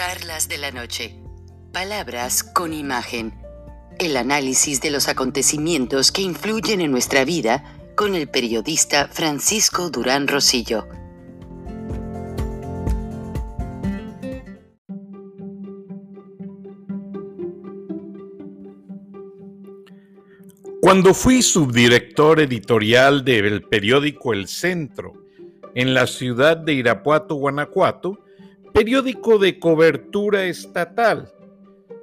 Charlas de la Noche. Palabras con imagen. El análisis de los acontecimientos que influyen en nuestra vida con el periodista Francisco Durán Rosillo. Cuando fui subdirector editorial del periódico El Centro en la ciudad de Irapuato, Guanajuato, periódico de cobertura estatal.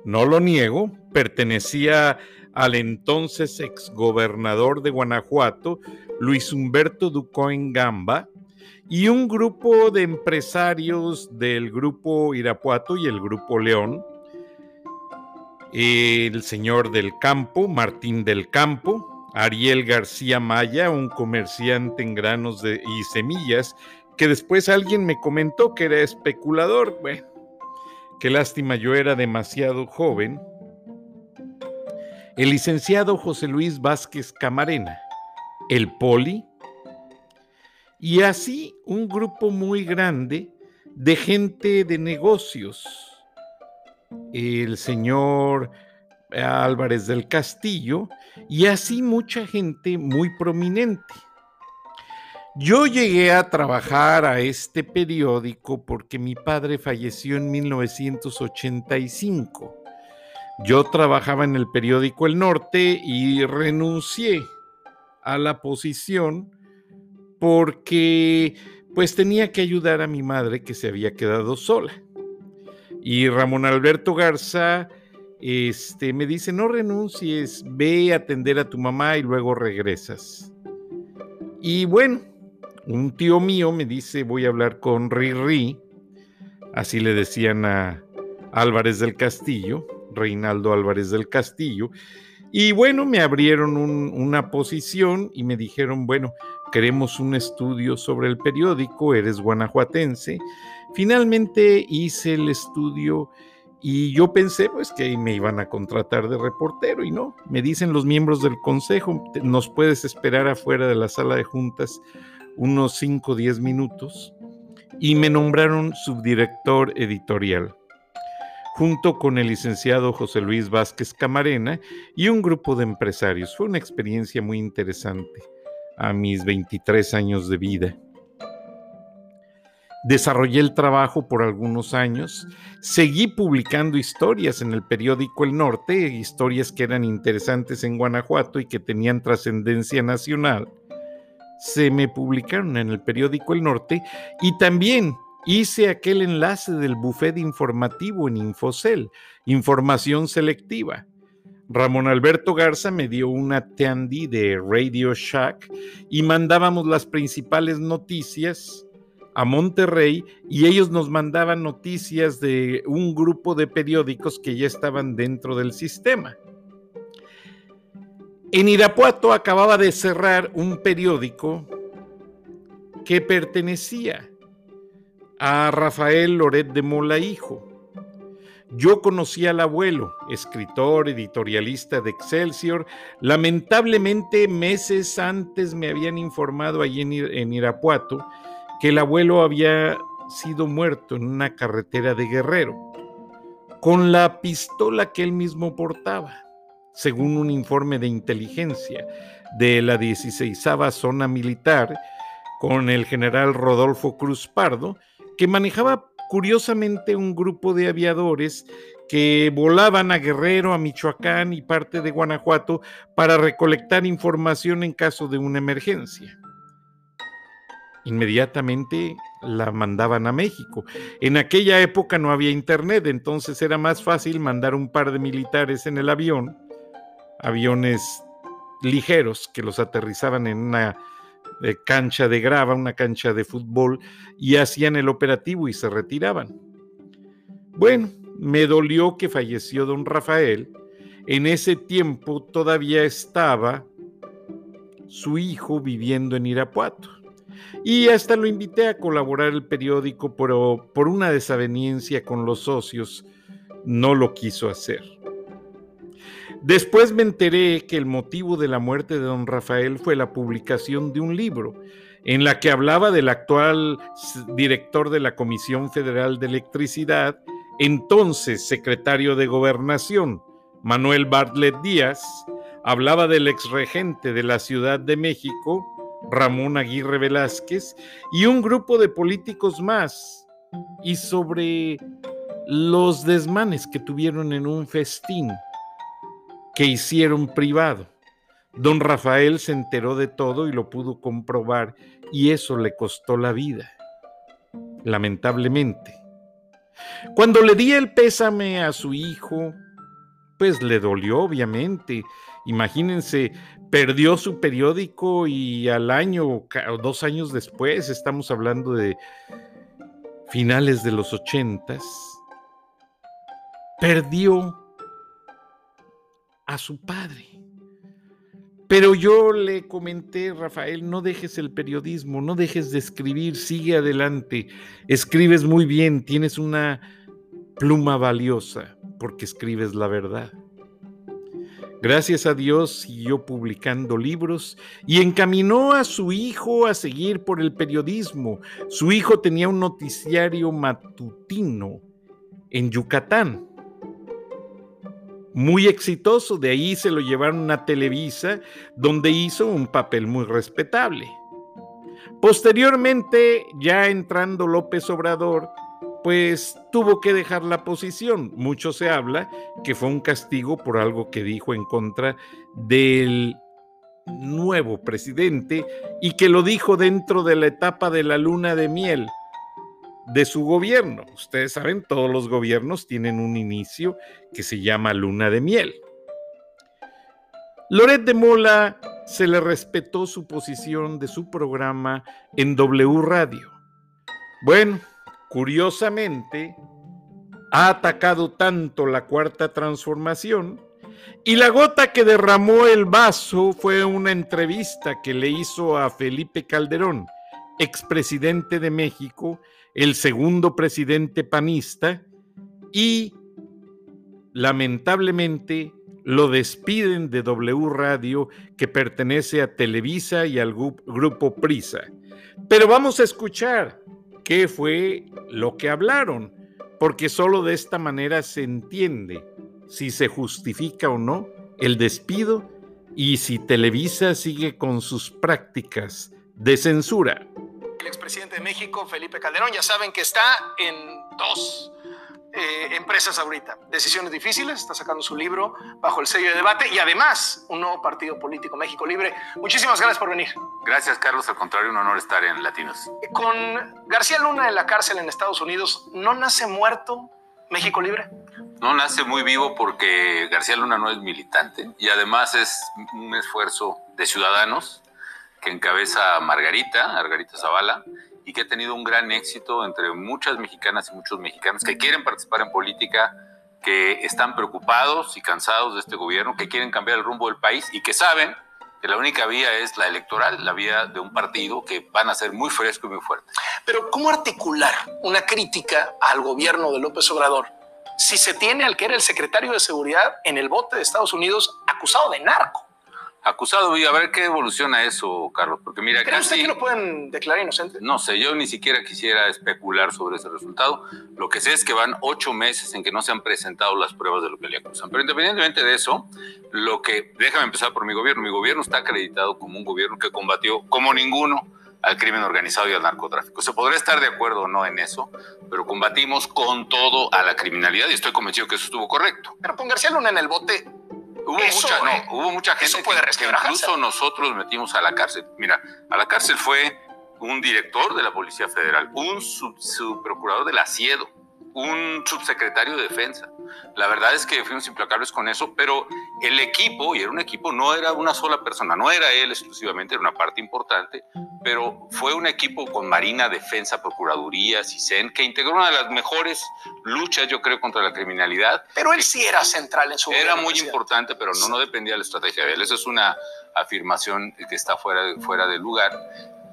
No lo niego, pertenecía al entonces exgobernador de Guanajuato, Luis Humberto Ducoen Gamba, y un grupo de empresarios del grupo Irapuato y el grupo León, el señor del campo, Martín del Campo, Ariel García Maya, un comerciante en granos y semillas, que después alguien me comentó que era especulador. Bueno, qué lástima, yo era demasiado joven. El licenciado José Luis Vázquez Camarena, el Poli, y así un grupo muy grande de gente de negocios. El señor Álvarez del Castillo y así mucha gente muy prominente. Yo llegué a trabajar a este periódico porque mi padre falleció en 1985. Yo trabajaba en el periódico El Norte y renuncié a la posición porque pues tenía que ayudar a mi madre que se había quedado sola. Y Ramón Alberto Garza este, me dice, no renuncies, ve a atender a tu mamá y luego regresas. Y bueno, un tío mío me dice, voy a hablar con Riri, así le decían a Álvarez del Castillo, Reinaldo Álvarez del Castillo, y bueno, me abrieron una posición y me dijeron, bueno, queremos un estudio sobre el periódico, eres guanajuatense. Finalmente hice el estudio y yo pensé pues que me iban a contratar de reportero y no, me dicen los miembros del consejo, nos puedes esperar afuera de la sala de juntas unos 5 o 10 minutos y me nombraron subdirector editorial, junto con el licenciado José Luis Vázquez Camarena y un grupo de empresarios. Fue una experiencia muy interesante a mis 23 años de vida. Desarrollé el trabajo por algunos años, seguí publicando historias en el periódico El Norte, historias que eran interesantes en Guanajuato y que tenían trascendencia nacional se me publicaron en el periódico El Norte y también hice aquel enlace del buffet informativo en Infocel, información selectiva. Ramón Alberto Garza me dio una Tandy de Radio Shack y mandábamos las principales noticias a Monterrey y ellos nos mandaban noticias de un grupo de periódicos que ya estaban dentro del sistema. En Irapuato acababa de cerrar un periódico que pertenecía a Rafael Loret de Mola Hijo. Yo conocí al abuelo, escritor, editorialista de Excelsior. Lamentablemente, meses antes me habían informado allí en, Irapuato que el abuelo había sido muerto en una carretera de Guerrero, con la pistola que él mismo portaba según un informe de inteligencia de la 16 zona militar con el general Rodolfo Cruz Pardo, que manejaba curiosamente un grupo de aviadores que volaban a Guerrero, a Michoacán y parte de Guanajuato para recolectar información en caso de una emergencia. Inmediatamente la mandaban a México. En aquella época no había internet, entonces era más fácil mandar un par de militares en el avión aviones ligeros que los aterrizaban en una eh, cancha de grava, una cancha de fútbol, y hacían el operativo y se retiraban. Bueno, me dolió que falleció don Rafael. En ese tiempo todavía estaba su hijo viviendo en Irapuato. Y hasta lo invité a colaborar el periódico, pero por una desaveniencia con los socios no lo quiso hacer. Después me enteré que el motivo de la muerte de don Rafael fue la publicación de un libro en la que hablaba del actual director de la Comisión Federal de Electricidad, entonces secretario de Gobernación, Manuel Bartlett Díaz, hablaba del exregente de la Ciudad de México, Ramón Aguirre Velázquez, y un grupo de políticos más, y sobre los desmanes que tuvieron en un festín que hicieron privado. Don Rafael se enteró de todo y lo pudo comprobar y eso le costó la vida, lamentablemente. Cuando le di el pésame a su hijo, pues le dolió obviamente. Imagínense, perdió su periódico y al año o dos años después, estamos hablando de finales de los ochentas, perdió a su padre. Pero yo le comenté, Rafael, no dejes el periodismo, no dejes de escribir, sigue adelante, escribes muy bien, tienes una pluma valiosa porque escribes la verdad. Gracias a Dios siguió publicando libros y encaminó a su hijo a seguir por el periodismo. Su hijo tenía un noticiario matutino en Yucatán muy exitoso. De ahí se lo llevaron a Televisa, donde hizo un papel muy respetable. Posteriormente, ya entrando López Obrador, pues tuvo que dejar la posición. Mucho se habla que fue un castigo por algo que dijo en contra del nuevo presidente y que lo dijo dentro de la etapa de la luna de miel de su gobierno. Ustedes saben, todos los gobiernos tienen un inicio que se llama luna de miel. Loret de Mola se le respetó su posición de su programa en W Radio. Bueno, curiosamente, ha atacado tanto la cuarta transformación y la gota que derramó el vaso fue una entrevista que le hizo a Felipe Calderón, expresidente de México, el segundo presidente panista, y lamentablemente lo despiden de W Radio que pertenece a Televisa y al grupo Prisa. Pero vamos a escuchar qué fue lo que hablaron, porque solo de esta manera se entiende si se justifica o no el despido y si Televisa sigue con sus prácticas de censura expresidente de México, Felipe Calderón. Ya saben que está en dos eh, empresas ahorita. Decisiones difíciles, está sacando su libro bajo el sello de debate y además un nuevo partido político, México Libre. Muchísimas gracias por venir. Gracias, Carlos. Al contrario, un honor estar en Latinos. Con García Luna en la cárcel en Estados Unidos, ¿no nace muerto México Libre? No nace muy vivo porque García Luna no es militante y además es un esfuerzo de ciudadanos que encabeza Margarita, Margarita Zavala, y que ha tenido un gran éxito entre muchas mexicanas y muchos mexicanos que quieren participar en política, que están preocupados y cansados de este gobierno, que quieren cambiar el rumbo del país y que saben que la única vía es la electoral, la vía de un partido que van a ser muy fresco y muy fuerte. Pero ¿cómo articular una crítica al gobierno de López Obrador si se tiene al que era el secretario de Seguridad en el bote de Estados Unidos acusado de narco? Acusado y a ver qué evoluciona eso, Carlos, porque mira, ¿Cree usted que lo pueden declarar inocente? No sé, yo ni siquiera quisiera especular sobre ese resultado. Lo que sé es que van ocho meses en que no se han presentado las pruebas de lo que le acusan. Pero independientemente de eso, lo que déjame empezar por mi gobierno. Mi gobierno está acreditado como un gobierno que combatió como ninguno al crimen organizado y al narcotráfico. Se podrá estar de acuerdo o no en eso, pero combatimos con todo a la criminalidad y estoy convencido que eso estuvo correcto. Pero con García Luna en el bote, Hubo, mucha, no, hubo mucha gente puede que, incluso nosotros metimos a la cárcel. Mira, a la cárcel fue un director de la Policía Federal, un subprocurador del ASIEDO, un subsecretario de Defensa. La verdad es que fuimos implacables con eso, pero el equipo, y era un equipo, no era una sola persona, no era él exclusivamente, era una parte importante, pero fue un equipo con Marina, Defensa, Procuraduría, CISEN, que integró una de las mejores luchas, yo creo, contra la criminalidad. Pero él sí era central en su Era muy importante, pero no, no dependía de la estrategia de él. Esa es una afirmación que está fuera, fuera de lugar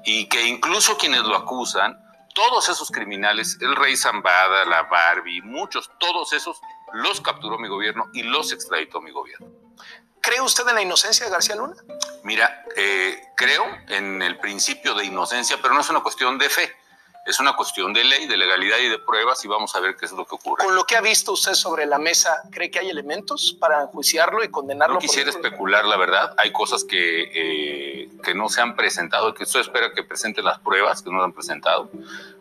y que incluso quienes lo acusan todos esos criminales, el rey Zambada, la Barbie, muchos, todos esos los capturó mi gobierno y los extraditó mi gobierno. ¿Cree usted en la inocencia de García Luna? Mira, eh, creo en el principio de inocencia, pero no es una cuestión de fe. es una cuestión de ley, de legalidad y de pruebas y vamos a ver qué es lo que ocurre. Con lo que ha visto usted sobre la mesa, ¿cree que hay elementos para enjuiciarlo y condenarlo? No quisiera especular, la verdad. Hay cosas que, eh, que no se han presentado, que usted espera que presente las pruebas que no han presentado.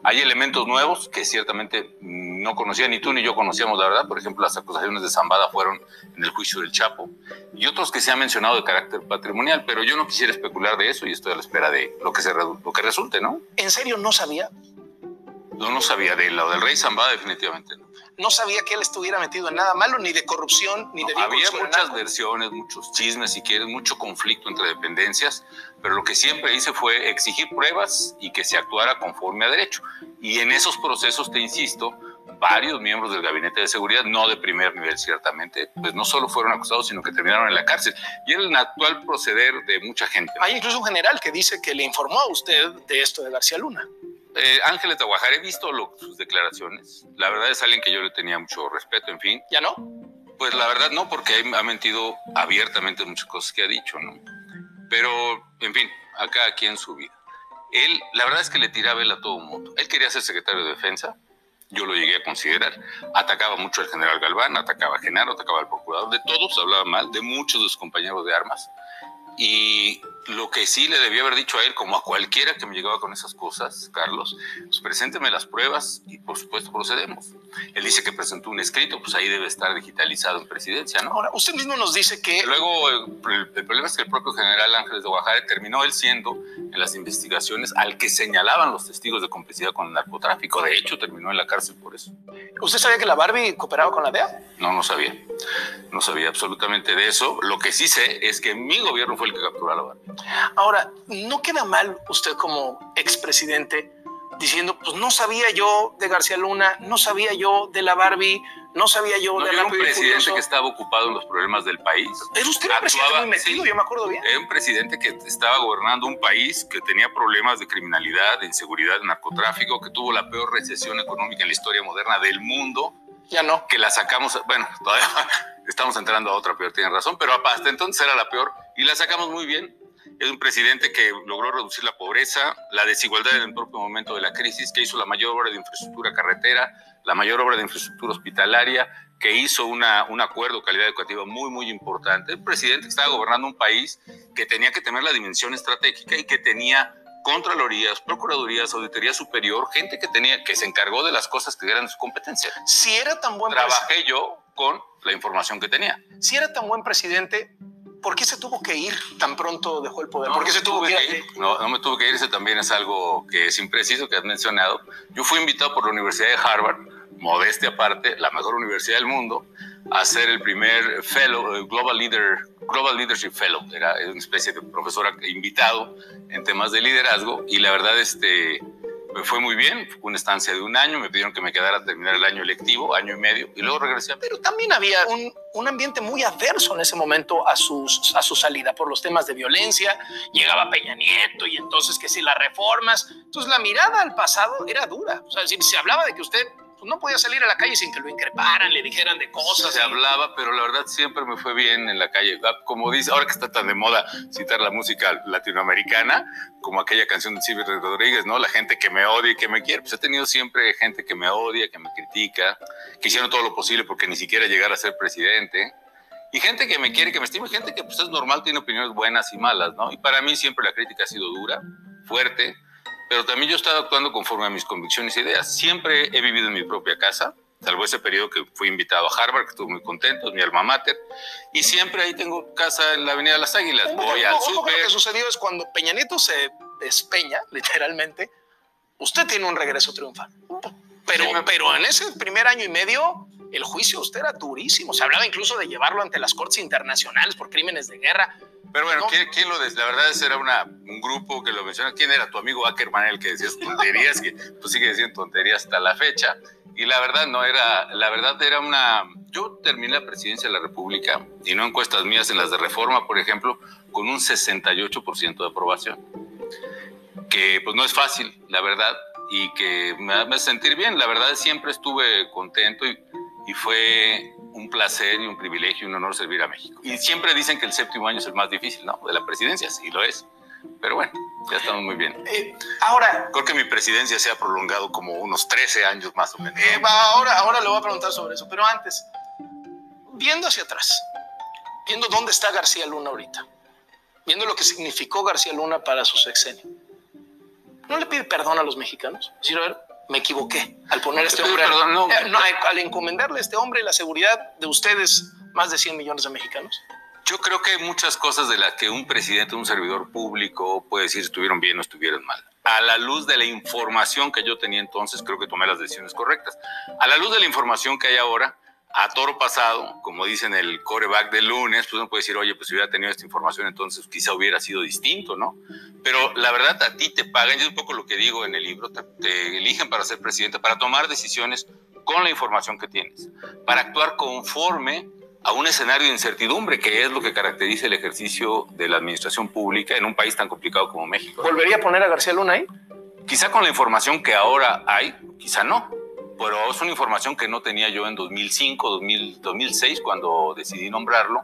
Hay elementos nuevos que ciertamente no conocía ni tú ni yo conocíamos, la verdad. Por ejemplo, las acusaciones de Zambada fueron en el juicio del Chapo y otros que se han mencionado de carácter patrimonial, pero yo no quisiera especular de eso y estoy a la espera de lo que, se, lo que resulte, ¿no? ¿En serio no sabía? No, no sabía de lo del rey Zambada, definitivamente no. No sabía que él estuviera metido en nada malo, ni de corrupción, ni de... había muchas versiones, muchos chismes, si quieres, mucho conflicto entre dependencias, pero lo que siempre hice fue exigir pruebas y que se actuara conforme a derecho. Y en esos procesos, te insisto, varios miembros del gabinete de seguridad, no de primer nivel ciertamente, pues no solo fueron acusados, sino que terminaron en la cárcel. Y era el actual proceder de mucha gente. Hay incluso un general que dice que le informó a usted de esto de García Luna. Eh, Ángeles de Guajar, he visto sus declaraciones. La verdad es alguien que yo le tenía mucho respeto, en fin. ¿Ya no? Pues la verdad no, porque ha mentido abiertamente muchas cosas que ha dicho, ¿no? Pero, en fin, acá aquí en su vida. Él, la verdad es que le tiraba él a todo el mundo. Él quería ser secretario de defensa, yo lo llegué a considerar. Atacaba mucho al general Galván, atacaba a Genaro, atacaba al procurador, de todos hablaba mal, de muchos de sus compañeros de armas. Y lo que sí le debía haber dicho a él, como a cualquiera que me llegaba con esas cosas, Carlos, pues presénteme las pruebas y por supuesto procedemos. Él dice que presentó un escrito, pues ahí debe estar digitalizado en presidencia, ¿no? Ahora, usted mismo nos dice que... Luego, el, problema es que el propio general Ángeles de Oaxaca terminó él siendo en las investigaciones al que señalaban los testigos de complicidad con el narcotráfico. De hecho, terminó en la cárcel por eso. ¿Usted sabía que la Barbie cooperaba con la DEA? No, no sabía. No sabía absolutamente de eso. Lo que sí sé es que mi gobierno fue el que capturó a la Barbie. Ahora, ¿no queda mal usted como expresidente diciendo, pues no sabía yo de García Luna, no sabía yo de la Barbie, no sabía yo no, de la Era un presidente que estaba ocupado en los problemas del país. Era usted un presidente muy metido, yo me acuerdo bien. Era un presidente que estaba gobernando un país que tenía problemas de criminalidad, de inseguridad, de narcotráfico, que tuvo la peor recesión económica en la historia moderna del mundo. Ya no. Que la sacamos, bueno, todavía estamos entrando a otra peor, tienen razón, pero hasta entonces era la peor y la sacamos muy bien es un presidente que logró reducir la pobreza, la desigualdad en el propio momento de la crisis, que hizo la mayor obra de infraestructura carretera, la mayor obra de infraestructura hospitalaria, que hizo una, un acuerdo de calidad educativa muy, muy importante. Un presidente que estaba gobernando un país que tenía que tener la dimensión estratégica y que tenía contralorías, procuradurías, auditoría superior, gente que tenía, que se encargó de las cosas que eran de su competencia. Si era tan buen Trabajé yo con la información que tenía. Si era tan buen presidente, ¿por qué se tuvo que ir tan pronto dejó el poder? ¿Por qué se tuvo que ir? No, no me tuvo que ir, eso también es algo que es impreciso, que has mencionado. Yo fui invitado por la Universidad de Harvard, modestia aparte, la mejor universidad del mundo, a ser el primer fellow, eh, Global, Leader, Global Leadership Fellow. Era una especie de profesor invitado en temas de liderazgo y la verdad, este me fue muy bien, fue una estancia de un año, me pidieron que me quedara a terminar el año lectivo, año y medio, y luego regresé. Pero también había un, un, ambiente muy adverso en ese momento a, sus, a su salida por los temas de violencia. Llegaba Peña Nieto y entonces que si las reformas. Entonces la mirada al pasado era dura. O sea, si se hablaba de que usted pues, no podía salir a la calle sin que lo increparan, le dijeran de cosas. Se hablaba, pero la verdad siempre me fue bien en la calle. Ah, como dice, ahora que está tan de moda citar la música latinoamericana, como aquella canción de Silvio Rodríguez, ¿no? La gente que me odia y que me quiere. Pues he tenido siempre gente que me odia, que me critica, que hicieron todo lo posible porque ni siquiera llegara a ser presidente. Y gente que me quiere, que me estima, gente que pues es normal, tiene opiniones buenas y malas, ¿no? Y para mí siempre la crítica ha sido dura, fuerte, pero también yo he estado actuando conforme a mis convicciones e ideas. Siempre he vivido en mi propia casa, salvo ese periodo que fui invitado a Harvard, que estuve muy contento, mi alma mater, y siempre ahí tengo casa en la Avenida Las Águilas. Voy al súper. Lo que sucedió es cuando Peña Nieto se despeña, literalmente, usted tiene un regreso triunfal. Pero, pero en ese primer año y medio, el juicio usted era durísimo. Se hablaba incluso de llevarlo ante las cortes internacionales por crímenes de guerra. Pero bueno, ¿quién, lo des? La verdad es era una, un grupo que lo menciona. ¿Quién era tu amigo Ackerman, el que decías tonterías? que pues sigue diciendo tonterías hasta la fecha. Y la verdad no era, la verdad era una. Yo terminé la presidencia de la República y no encuestas mías en las de reforma, por ejemplo, con un 68% de aprobación. Que pues no es fácil, la verdad, y que me hace sentir bien. La verdad siempre estuve contento y y fue un placer y un privilegio y un honor servir a México. Y siempre dicen que el séptimo año es el más difícil, ¿no? De la presidencia, sí lo es. Pero bueno, Ya estamos muy bien. Eh, ahora, Creo que mi presidencia se ha prolongado como unos 13 años más o menos. eh, ahora, ahora le voy a preguntar sobre eso, pero antes, viendo hacia atrás, viendo dónde está García Luna ahorita, viendo lo que significó García Luna para su sexenio, ¿no le pide perdón a los mexicanos? Es decir, a ver, me equivoqué al poner a este hombre, perdón, no. eh, no, al encomendarle a este hombre la seguridad de ustedes, más de 100 millones de mexicanos. Yo creo que hay muchas cosas de las que un presidente, un servidor público puede decir estuvieron bien o estuvieron mal. A la luz de la información que yo tenía entonces, creo que tomé las decisiones correctas. A la luz de la información que hay ahora, a toro pasado, como dicen el coreback del lunes, pues uno puede decir, oye, pues si hubiera tenido esta información, entonces quizá hubiera sido distinto, ¿no? Pero la verdad, a ti te pagan, y es un poco lo que digo en el libro, te, te eligen para ser presidente, para tomar decisiones con la información que tienes, para actuar conforme a un escenario de incertidumbre, que es lo que caracteriza el ejercicio de la administración pública en un país tan complicado como México. ¿Volvería a poner a García Luna ahí? Quizá con la información que ahora hay, quizá no, pero es una información que no tenía yo en 2005, 2000, 2006, cuando decidí nombrarlo,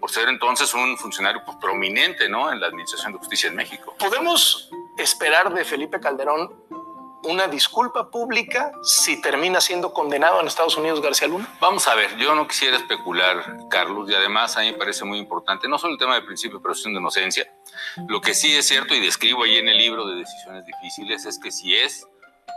por ser entonces un funcionario pues, prominente ¿no? en la Administración de Justicia en México. ¿Podemos esperar de Felipe Calderón una disculpa pública si termina siendo condenado en Estados Unidos García Luna? Vamos a ver, yo no quisiera especular, Carlos, y además a mí me parece muy importante, no solo el tema de principio de presunción de inocencia, lo que sí es cierto y describo ahí en el libro de Decisiones Difíciles es que si es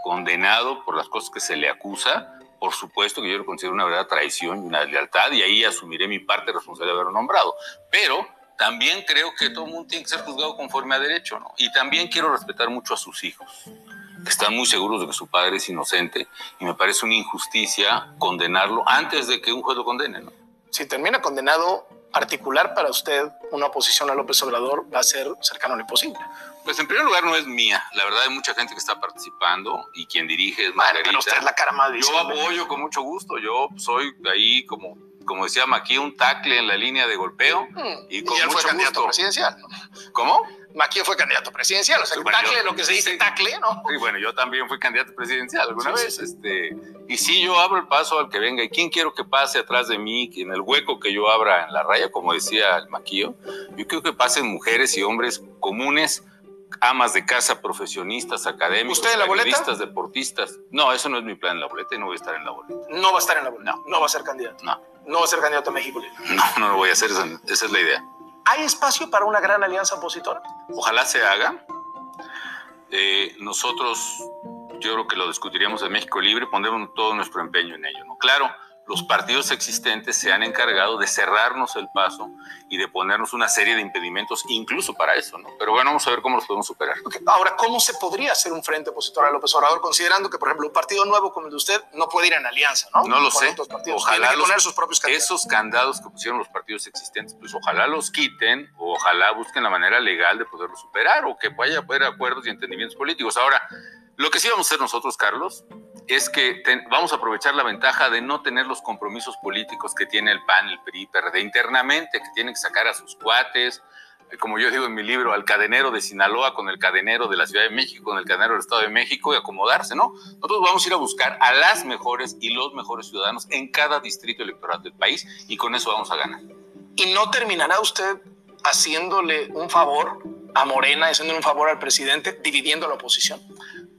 condenado por las cosas que se le acusa, por supuesto que yo lo considero una verdadera traición y una lealtad, y ahí asumiré mi parte responsable de haberlo nombrado. Pero también creo que todo el mundo tiene que ser juzgado conforme a derecho, ¿no? Y también quiero respetar mucho a sus hijos, que están muy seguros de que su padre es inocente, y me parece una injusticia condenarlo antes de que un juez lo condene, ¿no? Si termina condenado, articular para usted una oposición a López Obrador va a ser cercano a lo imposible. Pues en primer lugar no es mía, la verdad hay mucha gente que está participando y quien dirige es Margarita. pero usted es la cara más Yo apoyo con mucho gusto, yo soy ahí como, como decía Maquí, un tacle en la línea de golpeo. Mm, Y Y, con él fue mucho candidato gusto. presidencial. ¿Cómo? Maquia fue candidato presidencial, o sea, el bueno, tacle, yo- lo que se dice sí. tacle, ¿no? Sí, bueno, yo también fui candidato presidencial alguna Sí, vez. sí. Este, y sí, yo abro el paso al que venga. ¿Y quién quiero que pase atrás de mí? En el hueco que yo abra en la raya, como decía el maquillo. Yo quiero que pasen mujeres y hombres comunes, amas de casa, profesionistas, académicos, ¿Usted en la boleta? periodistas, deportistas. No, eso no es mi plan en la boleta y no voy a estar en la boleta. No va a estar en la boleta. No. No va a ser candidato. No, No va a ser candidato a México Libre. no, no lo voy a hacer. Esa, esa es la idea. ¿Hay espacio para una gran alianza opositora? Ojalá se haga. Eh, nosotros, yo creo que lo discutiríamos en México Libre, pondremos todo nuestro empeño en ello. ¿no? Claro, los partidos existentes se han encargado de cerrarnos el paso y de ponernos una serie de impedimentos, incluso para eso. ¿no? Pero bueno, vamos a ver cómo los podemos superar. Ok, Ahora, ¿cómo se podría hacer un frente opositor a López Obrador, considerando que, por ejemplo, un partido nuevo como el de usted no puede ir en alianza, ¿no? No lo Con sé. Ojalá que los- poner sus propios candidatos. Esos candados que pusieron los partidos existentes, pues ojalá los quiten o ojalá busquen la manera legal de poderlos superar o que vaya a haber acuerdos y entendimientos políticos. Ahora, lo que sí vamos a hacer nosotros, Carlos, es que vamos a aprovechar la ventaja de no tener los compromisos políticos que tiene el PAN, el PRI, PRD internamente, que tienen que sacar a sus cuates, eh, como yo digo en mi libro, al cadenero de Sinaloa con el cadenero de la Ciudad de México, con el cadenero del Estado de México y acomodarse, ¿no? Nosotros vamos a ir a buscar a las mejores y los mejores ciudadanos en cada distrito electoral del país y con eso vamos a ganar. ¿Y no terminará usted haciéndole un favor a Morena, haciéndole un favor al presidente, dividiendo a la oposición?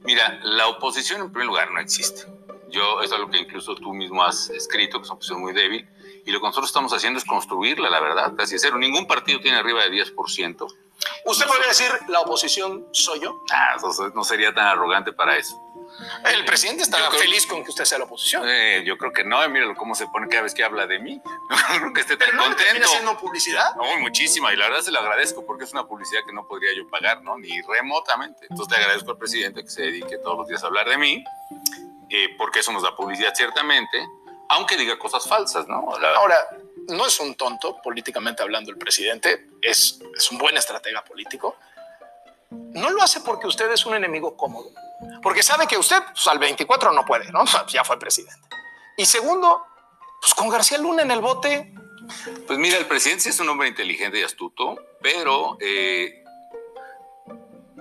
Mira, la oposición en primer lugar no existe. Yo, es lo que incluso tú mismo has escrito, que es una oposición muy débil, y lo que nosotros estamos haciendo es construirla, la verdad, casi cero. Ningún partido tiene arriba de 10%. Usted podría decir, la oposición soy yo. Ah, eso no sería tan arrogante para eso. El presidente está creo- feliz con que usted sea la oposición. Eh, yo creo que no, míralo cómo se pone cada vez que habla de mí. No creo que esté tan Pero no contento. haciendo publicidad. No, muchísima, y la verdad se lo agradezco porque es una publicidad que no podría yo pagar, ¿no? Ni remotamente. Entonces le agradezco al presidente que se dedique todos los días a hablar de mí, eh, porque eso nos da publicidad ciertamente, aunque diga cosas falsas, ¿no? La- Ahora, no es un tonto políticamente hablando el presidente, es, es un buen estratega político. No lo hace porque usted es un enemigo cómodo, porque sabe que usted pues, al 24 no puede, ¿no? Ya fue presidente. Y segundo, pues con García Luna en el bote, Pues mira, el presidente es un hombre inteligente y astuto, pero eh,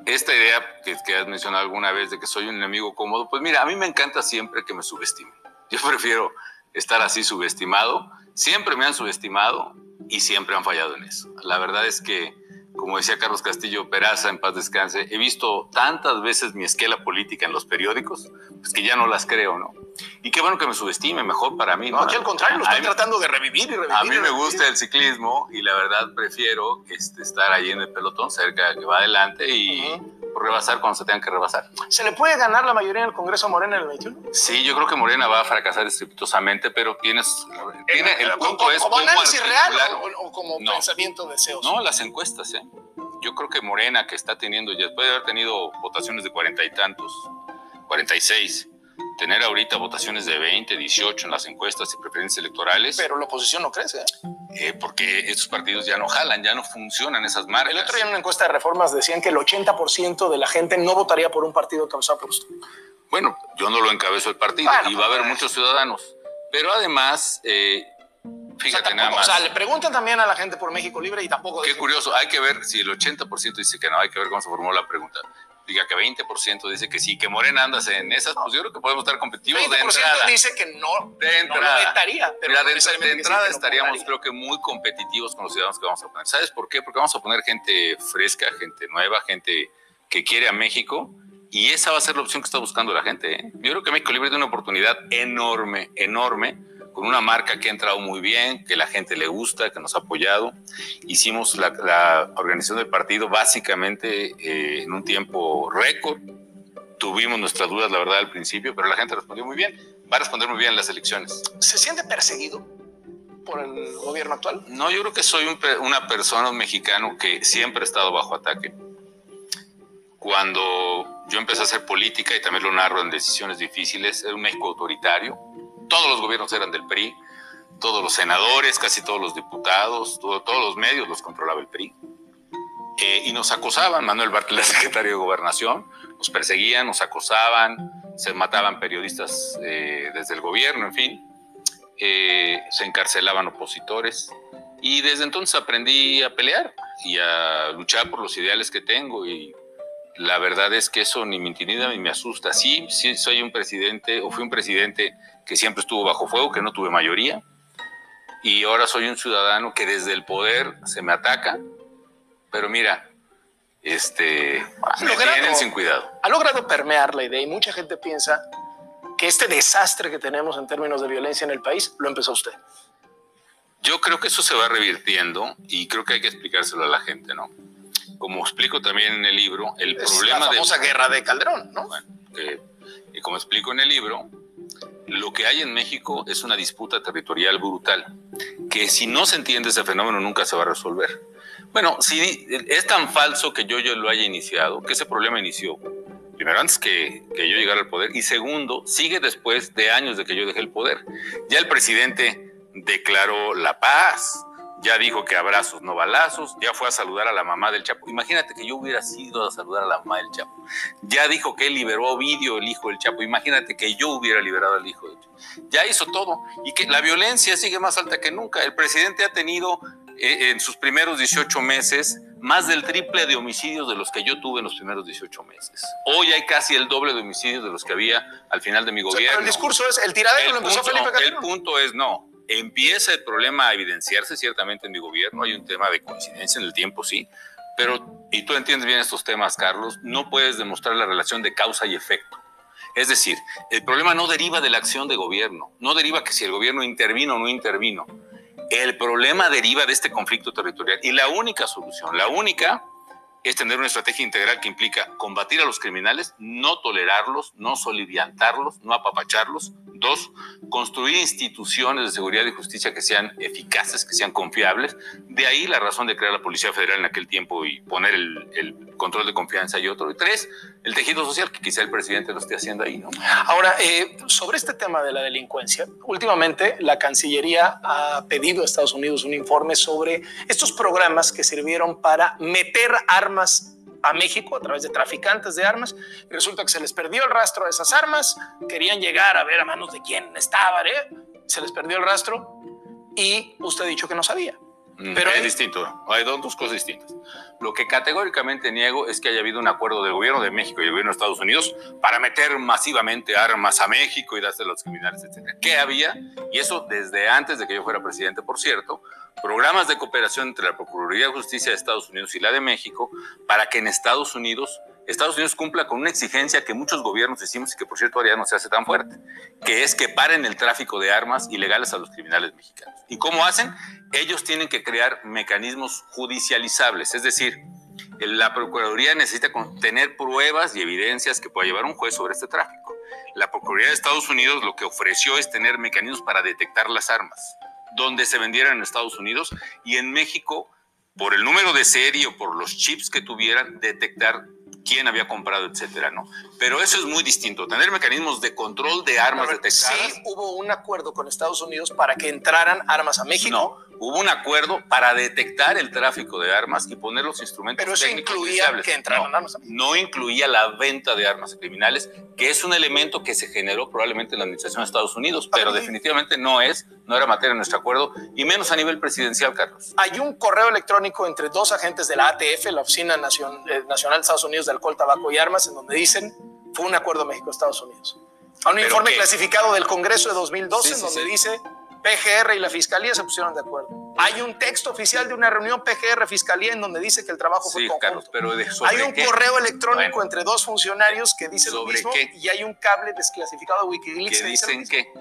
esta idea que, que has mencionado alguna vez de que soy un enemigo cómodo, pues mira, a mí me encanta siempre que me subestimen. Yo prefiero estar así subestimado. Siempre me han subestimado y siempre han fallado en eso. La verdad es que como decía Carlos Castillo Peraza, en paz descanse, he visto tantas veces mi esquela política en los periódicos, pues que ya no las creo, ¿no? Y qué bueno que me subestime, mejor para mí. No, aquí al contrario, lo estoy tratando de revivir y revivir. A mí me gusta el ciclismo y la verdad prefiero este, estar ahí en el pelotón cerca, que va adelante y rebasar cuando se tengan que rebasar. ¿Se le puede ganar la mayoría en el Congreso a Morena en el 21? Sí, yo creo que Morena va a fracasar estrepitosamente, pero tienes... Tiene, el punto es ¿Como análisis real o, como pensamiento deseoso? No, las encuestas, ¿eh? Yo creo que Morena, que está teniendo, ya después de haber tenido votaciones de cuarenta y tantos, 46, tener ahorita votaciones de 20, 18 en las encuestas y preferencias electorales. Pero la oposición no crece. Eh, porque estos partidos ya no jalan, ya no funcionan esas marcas. El otro día en una encuesta de reformas decían que el 80% de la gente no votaría por un partido encabezado por usted. Bueno, yo no lo encabezo el partido y va a haber pues. muchos ciudadanos. Pero además, eh, fíjate nada más. O sea, le preguntan también a la gente por México Libre y tampoco... Qué curioso, hay que ver si el 80% dice que no, hay que ver cómo se formó la pregunta diga que 20% dice que sí, que Morena andas en esas, pues yo creo que podemos estar competitivos 20% de entrada. dice que no, de entrada. no estaría. Pero de, entrada estaríamos creo que muy competitivos con los ciudadanos que vamos a poner. ¿Sabes por qué? Porque vamos a poner gente fresca, gente nueva, gente que quiere a México y esa va a ser la opción que está buscando la gente. ¿eh? Yo creo que México Libre tiene una oportunidad enorme, enorme con una marca que ha entrado muy bien, que la gente le gusta, que nos ha apoyado. Hicimos la, organización del partido básicamente eh, en un tiempo récord. Tuvimos nuestras dudas, la verdad, al principio, pero la gente respondió muy bien. Va a responder muy bien en las elecciones. ¿Se siente perseguido por el gobierno actual? No, yo creo que soy una persona, un mexicano que siempre ha estado bajo ataque. Cuando yo empecé a hacer política y también lo narro en decisiones difíciles, era un México autoritario, todos los gobiernos eran del PRI, todos los senadores, casi todos los diputados, todos los medios los controlaba el PRI. Eh, y nos acosaban, Manuel Bartlett, secretario de Gobernación, nos perseguían, nos acosaban, se mataban periodistas eh, desde el gobierno, en fin, eh, se encarcelaban opositores. Y desde entonces aprendí a pelear y a luchar por los ideales que tengo y la verdad es que eso ni me intimida ni me asusta. Sí, sí soy un presidente o fui un presidente que siempre estuvo bajo fuego, que no tuve mayoría, y ahora soy un ciudadano que desde el poder se me ataca, pero mira, este, me tienen sin cuidado. Ha logrado permear la idea y mucha gente piensa que este desastre que tenemos en términos de violencia en el país lo empezó usted. Yo creo que eso se va revirtiendo y creo que hay que explicárselo a la gente, ¿no? Como explico también en el libro, el problema la famosa guerra de Calderón, ¿no? Bueno, y como explico en el libro, lo que hay en México es una disputa territorial brutal, que si no se entiende ese fenómeno nunca se va a resolver. Bueno, si es tan falso que yo, yo lo haya iniciado, que ese problema inició, primero antes que, que yo llegara al poder, y segundo, sigue después de años de que yo dejé el poder. Ya el presidente declaró la paz, ya dijo que abrazos, no balazos, ya fue a saludar a la mamá del Chapo. Imagínate que yo hubiera sido a saludar a la mamá del Chapo. Ya dijo que él liberó a Ovidio, el hijo del Chapo. Imagínate que yo hubiera liberado al hijo del Chapo. Ya hizo todo. Y que la violencia sigue más alta que nunca. El presidente ha tenido eh, en sus primeros 18 meses más del triple de homicidios de los que yo tuve en los primeros 18 meses. Hoy hay casi el doble de homicidios de los que había al final de mi gobierno. el discurso es, el tiradero lo empezó Felipe El punto es, no, Empieza el problema a evidenciarse ciertamente en mi gobierno, hay un tema de coincidencia en el tiempo, sí, pero, y tú entiendes bien estos temas, Carlos, no puedes demostrar la relación de causa y efecto. Es decir, el problema no deriva de la acción de gobierno, no deriva que si el gobierno intervino o no intervino. El problema deriva de este conflicto territorial y la única solución, la única es tener una estrategia integral que implica combatir a los criminales, no tolerarlos, no soliviantarlos, no apapacharlos. Dos, construir instituciones de seguridad y justicia que sean eficaces, que sean confiables. De ahí la razón de crear la Policía Federal en aquel tiempo y poner el, control de confianza y otro. Y tres, el tejido social, que quizá el presidente lo esté haciendo ahí. ¿no? Ahora, eh, sobre este tema de la delincuencia, últimamente la Cancillería ha pedido a Estados Unidos un informe sobre estos programas que sirvieron para meter armas a México a través de traficantes de armas y resulta que se les perdió el rastro de esas armas, querían llegar a ver a manos de quién estaban, ¿eh? se les perdió el rastro y usted ha dicho que no sabía. Mm, Pero es distinto, hay dos, cosas distintas. Lo que categóricamente niego es que haya habido un acuerdo del gobierno de México y del gobierno de Estados Unidos para meter masivamente armas a México y darse a los criminales, etc. ¿Qué había? Y eso desde antes de que yo fuera presidente, por cierto, programas de cooperación entre la Procuraduría de Justicia de Estados Unidos y la de México para que en Estados Unidos Estados Unidos cumpla con una exigencia que muchos gobiernos decimos y que por cierto todavía no se hace tan fuerte, que es que paren el tráfico de armas ilegales a los criminales mexicanos. ¿Y cómo hacen? Ellos tienen que crear mecanismos judicializables, es decir, la Procuraduría necesita tener pruebas y evidencias que pueda llevar un juez sobre este tráfico. La Procuraduría de Estados Unidos lo que ofreció es tener mecanismos para detectar las armas, donde se vendieran en Estados Unidos y en México, por el número de serie o por los chips que tuvieran, detectar quién había comprado, etcétera, ¿no? Pero eso es muy distinto. Tener mecanismos de control de armas detectadas. Sí, hubo un acuerdo con Estados Unidos para que entraran armas a México. No, hubo un acuerdo para detectar el tráfico de armas y poner los instrumentos Pero eso incluía que entraran armas a México. No incluía la venta de armas criminales, que es un elemento que se generó probablemente en la administración de Estados Unidos, pero definitivamente no es, no era materia de nuestro acuerdo, y menos a nivel presidencial, Carlos. Hay un correo electrónico entre dos agentes de la ATF, la Oficina Nacional de Estados Unidos de Alcohol, Tabaco y Armas, en donde dicen fue un acuerdo México-Estados Unidos. A un informe clasificado del Congreso de 2012 en donde dice PGR y la Fiscalía se pusieron de acuerdo. Hay un texto oficial de una reunión PGR-Fiscalía en donde dice que el trabajo fue conjunto. Carlos, pero hay un correo electrónico entre dos funcionarios que dice lo mismo y hay un cable desclasificado de Wikileaks que, dicen que,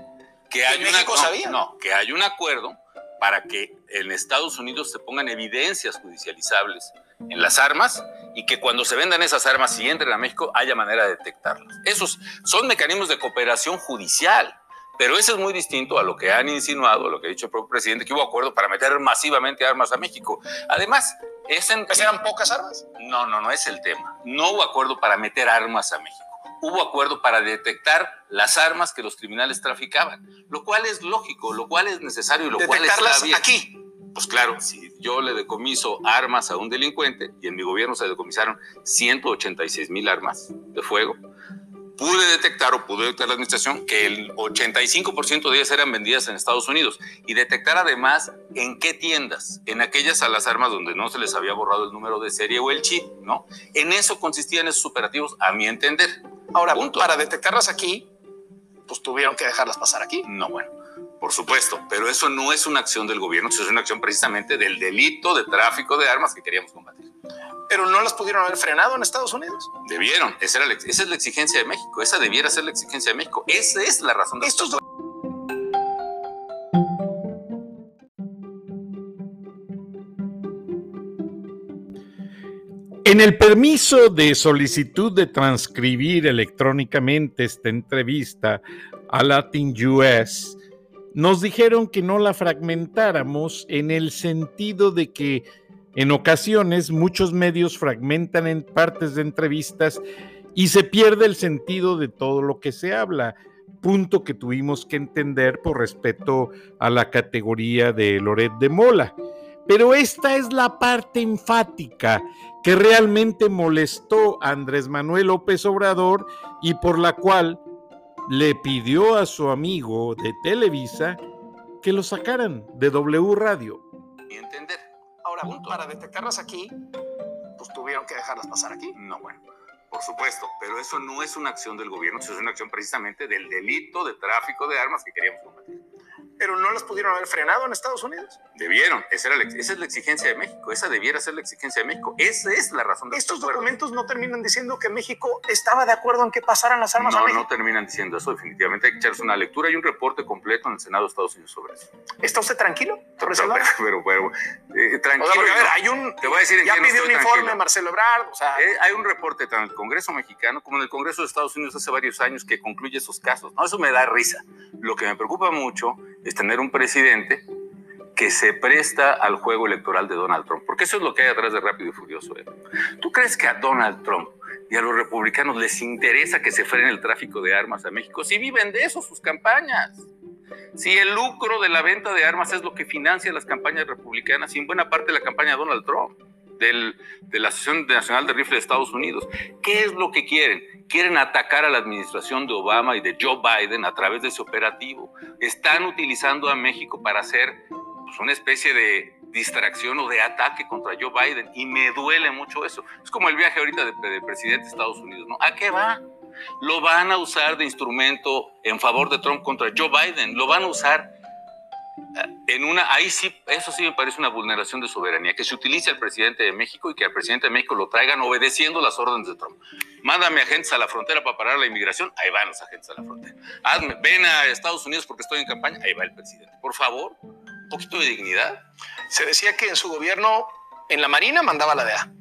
que hay México sabía. No, que hay un acuerdo para que en Estados Unidos se pongan evidencias judicializables en las armas y que cuando se vendan esas armas y entren a México haya manera de detectarlas. Esos son mecanismos de cooperación judicial. Pero eso es muy distinto a lo que han insinuado, a lo que ha dicho el propio presidente, que hubo acuerdo para meter masivamente armas a México. Además, es ¿eran pocas armas? No, no, no es el tema. No hubo acuerdo para meter armas a México. Hubo acuerdo para detectar las armas que los criminales traficaban, lo cual es lógico, lo cual es necesario y lo cual está bien. aquí. Pues claro, si yo le decomiso armas a un delincuente y en mi gobierno se decomisaron 186 mil armas de fuego, pude detectar o pude detectar la administración que el 85% de ellas eran vendidas en Estados Unidos y detectar además en qué tiendas, en aquellas a las armas donde no se les había borrado el número de serie o el chip, ¿no? En eso consistían esos operativos, a mi entender. Ahora, para detectarlas aquí, pues tuvieron que dejarlas pasar aquí. No, bueno, por supuesto, pero eso no es una acción del gobierno, eso es una acción precisamente del delito de tráfico de armas que queríamos combatir pero no las pudieron haber frenado en Estados Unidos. Debieron, esa, era esa es la exigencia de México, esa debiera ser la exigencia de México, esa es la razón de Estos En el permiso de solicitud de transcribir electrónicamente esta entrevista a Latin US, nos dijeron que no la fragmentáramos en el sentido de que en ocasiones muchos medios fragmentan en partes de entrevistas y se pierde el sentido de todo lo que se habla, punto que tuvimos que entender por respeto a la categoría de Loret de Mola. Pero esta es la parte enfática que realmente molestó a Andrés Manuel López Obrador y por la cual le pidió a su amigo de Televisa que lo sacaran de W Radio. entender para detectarlas aquí, pues tuvieron que dejarlas pasar aquí. No, bueno, por supuesto, pero eso no es una acción del gobierno, eso es una acción precisamente del delito de tráfico de armas que queríamos combatir pero no las pudieron haber frenado en Estados Unidos. Debieron, esa, era esa es la exigencia de México, esa debiera ser la exigencia de México, esa es la razón de Estos documentos no terminan diciendo que México estaba de acuerdo en que pasaran las armas no, a México. No, terminan diciendo eso, definitivamente hay que echarse una lectura y un reporte completo en el Senado de Estados Unidos sobre eso. ¿Está usted tranquilo? Pero, pero, pero eh, tranquilo. a ver, hay un, te voy a decir ya pidió un informe Marcelo Ebrard, o sea, eh, hay un reporte tanto en el Congreso mexicano como en el Congreso de Estados Unidos hace varios años que concluye esos casos. No, eso me da risa. Lo que me preocupa mucho es tener un presidente que se presta al juego electoral de Donald Trump, porque eso es lo que hay atrás de Rápido y Furioso. ¿Tú crees que a Donald Trump y a los republicanos les interesa que se frene el tráfico de armas a México? Si viven de eso sus campañas. Si el lucro de la venta de armas es lo que financia las campañas republicanas y en buena parte la campaña de Donald Trump de la Asociación Nacional de Rifle de Estados Unidos. ¿Qué es lo que quieren? Quieren atacar a la administración de Obama y de Joe Biden a través de ese operativo. Están utilizando a México para hacer pues, una especie de distracción o de ataque contra Joe Biden y me duele mucho eso. Es como el viaje ahorita del presidente de Estados Unidos, ¿no? ¿A qué va? Lo van a usar de instrumento en favor de Trump contra Joe Biden, lo van a usar en una, ahí sí, eso sí me parece una vulneración de soberanía, que se utilice al presidente de México y que al presidente de México lo traigan obedeciendo las órdenes de Trump. Mándame agentes a la frontera para parar la inmigración, ahí van los agentes a la frontera. Hazme, ven a Estados Unidos porque estoy en campaña, ahí va el presidente. Por favor, un poquito de dignidad. Se decía que en su gobierno, en la Marina, mandaba la DEA.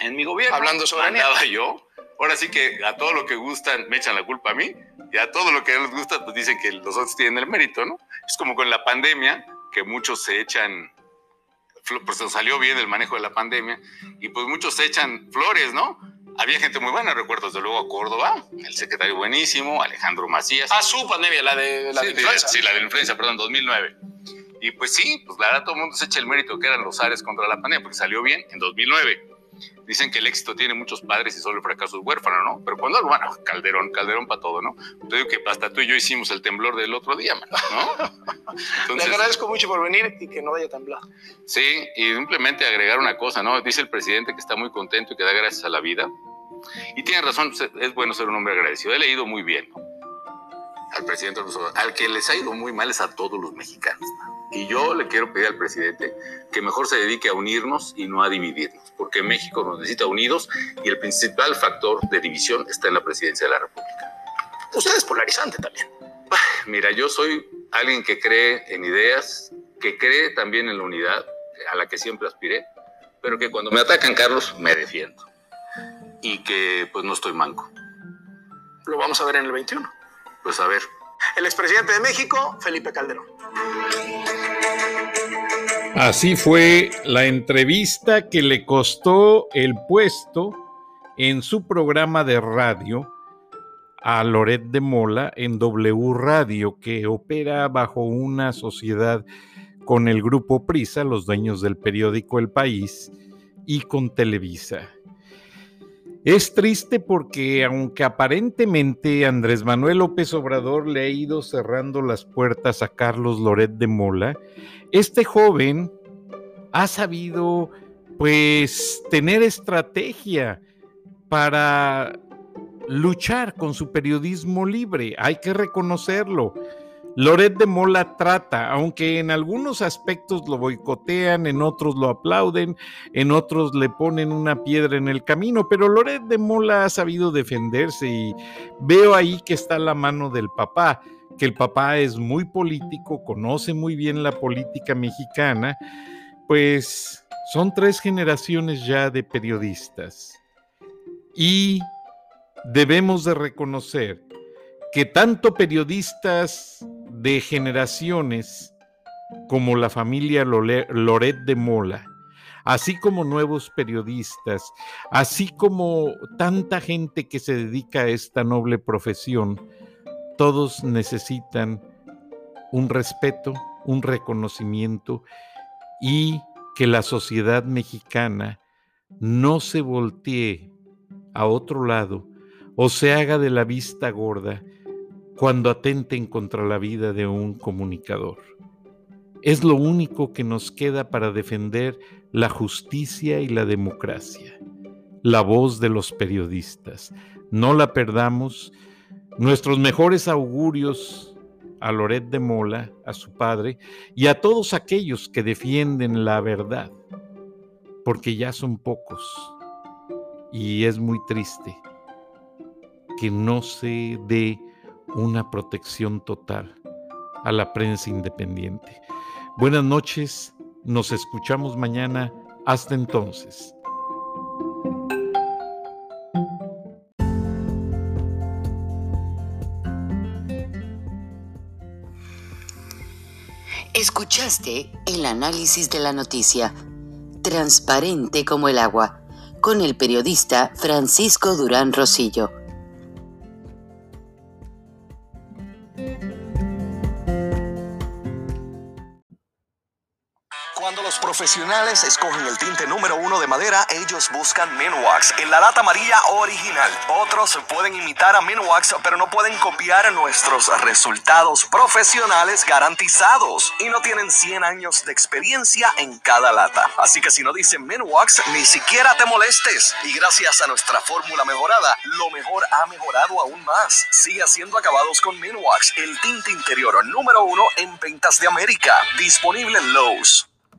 En mi gobierno, hablando soberanía. mandaba yo. Ahora sí que a todo lo que gustan me echan la culpa a mí y a todo lo que les gusta pues dicen que los otros tienen el mérito, ¿no? Es como con la pandemia, que muchos se echan, pues salió bien el manejo de la pandemia, y pues muchos se echan flores, ¿no? Había gente muy buena, recuerdo desde luego a Córdoba, el secretario buenísimo, Alejandro Macías. Ah, su pandemia, la de la sí, de influenza. Sí, la de la influenza, perdón, 2009. Y pues sí, pues la verdad todo el mundo se echa el mérito que eran los ares contra la pandemia, porque salió bien en 2009. Dicen que el éxito tiene muchos padres y solo el fracaso es huérfano, ¿no? Pero cuando algo, bueno, Calderón, Calderón para todo, ¿no? Te digo que hasta tú y yo hicimos el temblor del otro día, man, ¿no? Le agradezco mucho por venir y que no vaya temblado. Sí, y simplemente agregar una cosa, ¿no? Dice el presidente que está muy contento y que da gracias a la vida. Y tiene razón, es bueno ser un hombre agradecido. He leído muy bien, ¿no? Al presidente, al que les ha ido muy mal es a todos los mexicanos, ¿no? Y yo le quiero pedir al presidente que mejor se dedique a unirnos y no a dividirnos, porque México nos necesita unidos y el principal factor de división está en la presidencia de la República. Usted es polarizante también. Mira, yo soy alguien que cree en ideas, que cree también en la unidad, a la que siempre aspiré, pero que cuando me atacan, Carlos, me defiendo. Y que pues no estoy manco. Lo vamos a ver en el 21. Pues a ver. El expresidente de México, Felipe Calderón. Así fue la entrevista que le costó el puesto en su programa de radio a Loret de Mola en W Radio, que opera bajo una sociedad con el grupo Prisa, los dueños del periódico El País, y con Televisa. Es triste porque aunque aparentemente Andrés Manuel López Obrador le ha ido cerrando las puertas a Carlos Loret de Mola, este joven ha sabido pues tener estrategia para luchar con su periodismo libre, hay que reconocerlo. Loret de Mola trata, aunque en algunos aspectos lo boicotean, en otros lo aplauden, en otros le ponen una piedra en el camino, pero Loret de Mola ha sabido defenderse y veo ahí que está la mano del papá, que el papá es muy político, conoce muy bien la política mexicana, pues son tres generaciones ya de periodistas. Y debemos de reconocer que tanto periodistas de generaciones como la familia Loret de Mola, así como nuevos periodistas, así como tanta gente que se dedica a esta noble profesión, todos necesitan un respeto, un reconocimiento y que la sociedad mexicana no se voltee a otro lado o se haga de la vista gorda cuando atenten contra la vida de un comunicador. Es lo único que nos queda para defender la justicia y la democracia. La voz de los periodistas. No la perdamos. Nuestros mejores augurios a Loret de Mola, a su padre, y a todos aquellos que defienden la verdad, porque ya son pocos. Y es muy triste que no se dé una protección total a la prensa independiente. Buenas noches, nos escuchamos mañana. Hasta entonces. Escuchaste el análisis de la noticia, transparente como el agua, con el periodista Francisco Durán Rosillo. Profesionales escogen el tinte número uno de madera, ellos buscan Minwax en la lata amarilla original. Otros pueden imitar a Minwax, pero no pueden copiar nuestros resultados profesionales garantizados y no tienen 100 años de experiencia en cada lata. Así que si no dicen Minwax, ni siquiera te molestes. Y gracias a nuestra fórmula mejorada, lo mejor ha mejorado aún más. Sigue haciendo acabados con Minwax, el tinte interior número uno en ventas de América. Disponible en Lowe's.